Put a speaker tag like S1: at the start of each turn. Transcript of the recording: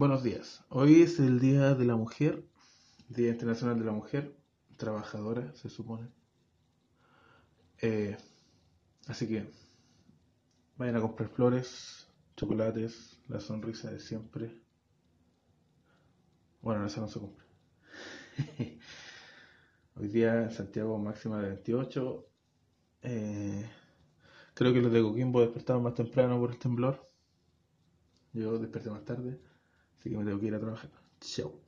S1: Buenos días. Hoy es el Día de la Mujer, Día Internacional de la Mujer, trabajadora, se supone. Eh, así que vayan a comprar flores, chocolates, la sonrisa de siempre. Bueno, esa no se compra. Hoy día en Santiago máxima de 28. Eh, creo que los de Coquimbo despertaron más temprano por el temblor. Yo desperté más tarde, así que me tengo que ir a trabajar. Chao.